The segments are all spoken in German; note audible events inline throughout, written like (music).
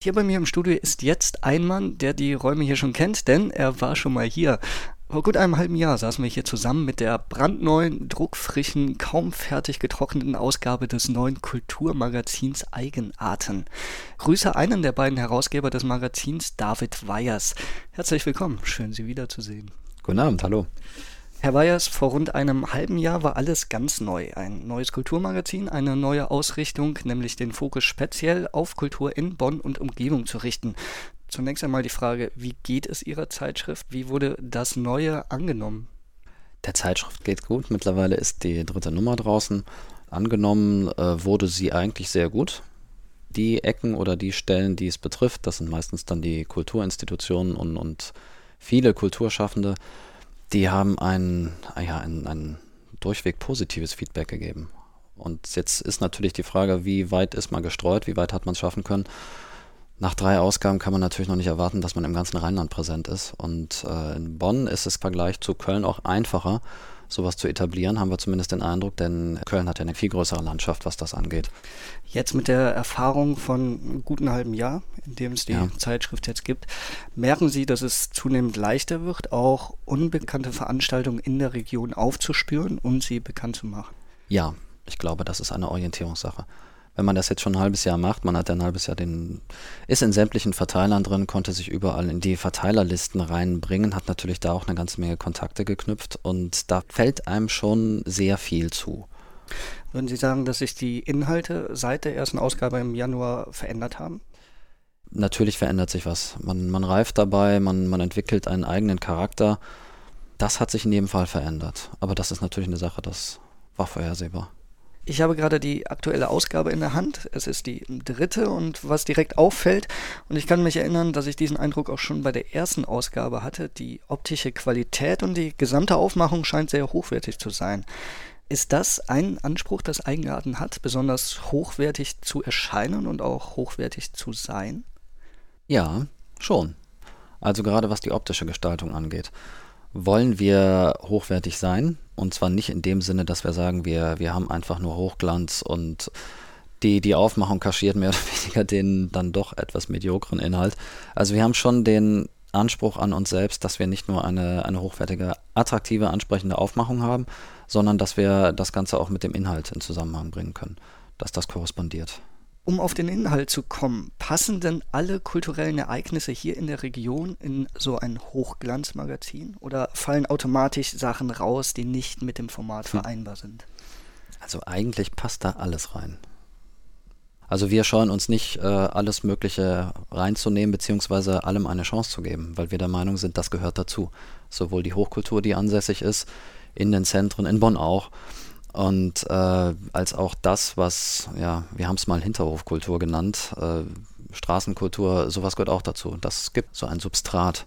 Hier bei mir im Studio ist jetzt ein Mann, der die Räume hier schon kennt, denn er war schon mal hier. Vor gut einem halben Jahr saßen wir hier zusammen mit der brandneuen, druckfrischen, kaum fertig getrockneten Ausgabe des neuen Kulturmagazins Eigenarten. Grüße einen der beiden Herausgeber des Magazins, David Weyers. Herzlich willkommen, schön Sie wiederzusehen. Guten Abend, hallo. Herr Weyers, vor rund einem halben Jahr war alles ganz neu. Ein neues Kulturmagazin, eine neue Ausrichtung, nämlich den Fokus speziell auf Kultur in Bonn und Umgebung zu richten. Zunächst einmal die Frage, wie geht es Ihrer Zeitschrift? Wie wurde das Neue angenommen? Der Zeitschrift geht gut. Mittlerweile ist die dritte Nummer draußen. Angenommen äh, wurde sie eigentlich sehr gut. Die Ecken oder die Stellen, die es betrifft, das sind meistens dann die Kulturinstitutionen und, und viele Kulturschaffende, die haben ein, ah ja, ein, ein durchweg positives Feedback gegeben. Und jetzt ist natürlich die Frage, wie weit ist man gestreut, wie weit hat man es schaffen können. Nach drei Ausgaben kann man natürlich noch nicht erwarten, dass man im ganzen Rheinland präsent ist. Und äh, in Bonn ist es im Vergleich zu Köln auch einfacher, sowas zu etablieren, haben wir zumindest den Eindruck, denn Köln hat ja eine viel größere Landschaft, was das angeht. Jetzt mit der Erfahrung von einem guten halben Jahr, in dem es die ja. Zeitschrift jetzt gibt, merken Sie, dass es zunehmend leichter wird, auch unbekannte Veranstaltungen in der Region aufzuspüren und sie bekannt zu machen? Ja, ich glaube, das ist eine Orientierungssache wenn man das jetzt schon ein halbes Jahr macht, man hat ja ein halbes Jahr den, ist in sämtlichen Verteilern drin, konnte sich überall in die Verteilerlisten reinbringen, hat natürlich da auch eine ganze Menge Kontakte geknüpft und da fällt einem schon sehr viel zu. Würden Sie sagen, dass sich die Inhalte seit der ersten Ausgabe im Januar verändert haben? Natürlich verändert sich was. Man, man reift dabei, man, man entwickelt einen eigenen Charakter. Das hat sich in jedem Fall verändert. Aber das ist natürlich eine Sache, das war vorhersehbar. Ich habe gerade die aktuelle Ausgabe in der Hand. Es ist die dritte und was direkt auffällt, und ich kann mich erinnern, dass ich diesen Eindruck auch schon bei der ersten Ausgabe hatte, die optische Qualität und die gesamte Aufmachung scheint sehr hochwertig zu sein. Ist das ein Anspruch, das Eigenarten hat, besonders hochwertig zu erscheinen und auch hochwertig zu sein? Ja, schon. Also gerade was die optische Gestaltung angeht wollen wir hochwertig sein. Und zwar nicht in dem Sinne, dass wir sagen, wir, wir haben einfach nur Hochglanz und die, die Aufmachung kaschiert mehr (laughs) oder weniger den dann doch etwas mediokren Inhalt. Also wir haben schon den Anspruch an uns selbst, dass wir nicht nur eine, eine hochwertige, attraktive, ansprechende Aufmachung haben, sondern dass wir das Ganze auch mit dem Inhalt in Zusammenhang bringen können, dass das korrespondiert. Um auf den Inhalt zu kommen, passen denn alle kulturellen Ereignisse hier in der Region in so ein Hochglanzmagazin oder fallen automatisch Sachen raus, die nicht mit dem Format hm. vereinbar sind? Also eigentlich passt da alles rein. Also wir scheuen uns nicht, äh, alles Mögliche reinzunehmen, beziehungsweise allem eine Chance zu geben, weil wir der Meinung sind, das gehört dazu. Sowohl die Hochkultur, die ansässig ist, in den Zentren, in Bonn auch, und äh, als auch das, was, ja, wir haben es mal Hinterhofkultur genannt, äh, Straßenkultur, sowas gehört auch dazu. Das gibt so ein Substrat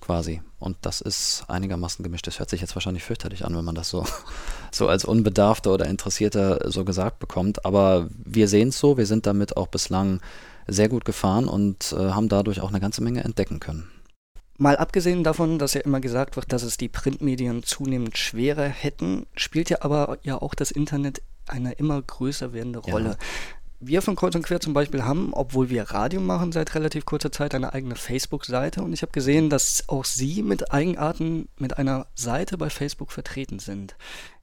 quasi. Und das ist einigermaßen gemischt. Das hört sich jetzt wahrscheinlich fürchterlich an, wenn man das so, (laughs) so als Unbedarfter oder Interessierter so gesagt bekommt. Aber wir sehen es so, wir sind damit auch bislang sehr gut gefahren und äh, haben dadurch auch eine ganze Menge entdecken können. Mal abgesehen davon, dass ja immer gesagt wird, dass es die Printmedien zunehmend schwerer hätten, spielt ja aber ja auch das Internet eine immer größer werdende Rolle. Ja. Wir von Kreuz und Quer zum Beispiel haben, obwohl wir Radio machen, seit relativ kurzer Zeit eine eigene Facebook-Seite und ich habe gesehen, dass auch Sie mit Eigenarten mit einer Seite bei Facebook vertreten sind.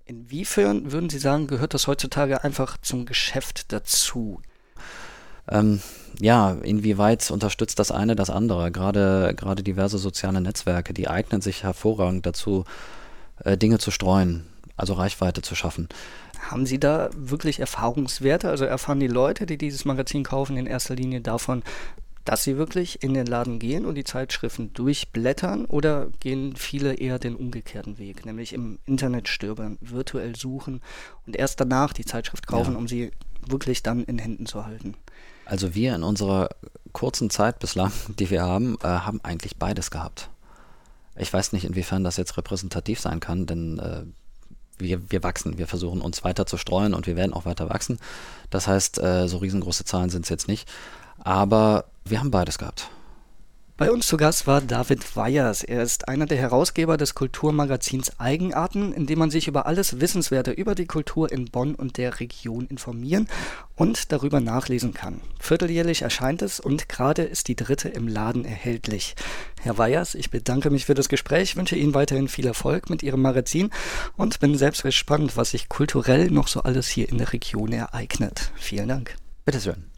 Inwiefern würden Sie sagen, gehört das heutzutage einfach zum Geschäft dazu? Ähm, ja, inwieweit unterstützt das eine das andere? Gerade, gerade diverse soziale Netzwerke, die eignen sich hervorragend dazu, äh, Dinge zu streuen, also Reichweite zu schaffen. Haben Sie da wirklich Erfahrungswerte? Also erfahren die Leute, die dieses Magazin kaufen, in erster Linie davon, dass sie wirklich in den Laden gehen und die Zeitschriften durchblättern oder gehen viele eher den umgekehrten Weg, nämlich im Internet stöbern, virtuell suchen und erst danach die Zeitschrift kaufen, ja. um sie wirklich dann in Händen zu halten? Also wir in unserer kurzen Zeit bislang, die wir haben, äh, haben eigentlich beides gehabt. Ich weiß nicht, inwiefern das jetzt repräsentativ sein kann, denn äh, wir, wir wachsen, wir versuchen uns weiter zu streuen und wir werden auch weiter wachsen. Das heißt, äh, so riesengroße Zahlen sind es jetzt nicht. Aber wir haben beides gehabt. Bei uns zu Gast war David Weyers. Er ist einer der Herausgeber des Kulturmagazins Eigenarten, in dem man sich über alles Wissenswerte über die Kultur in Bonn und der Region informieren und darüber nachlesen kann. Vierteljährlich erscheint es und gerade ist die dritte im Laden erhältlich. Herr Weyers, ich bedanke mich für das Gespräch, wünsche Ihnen weiterhin viel Erfolg mit Ihrem Magazin und bin selbst gespannt, was sich kulturell noch so alles hier in der Region ereignet. Vielen Dank. Bitteschön.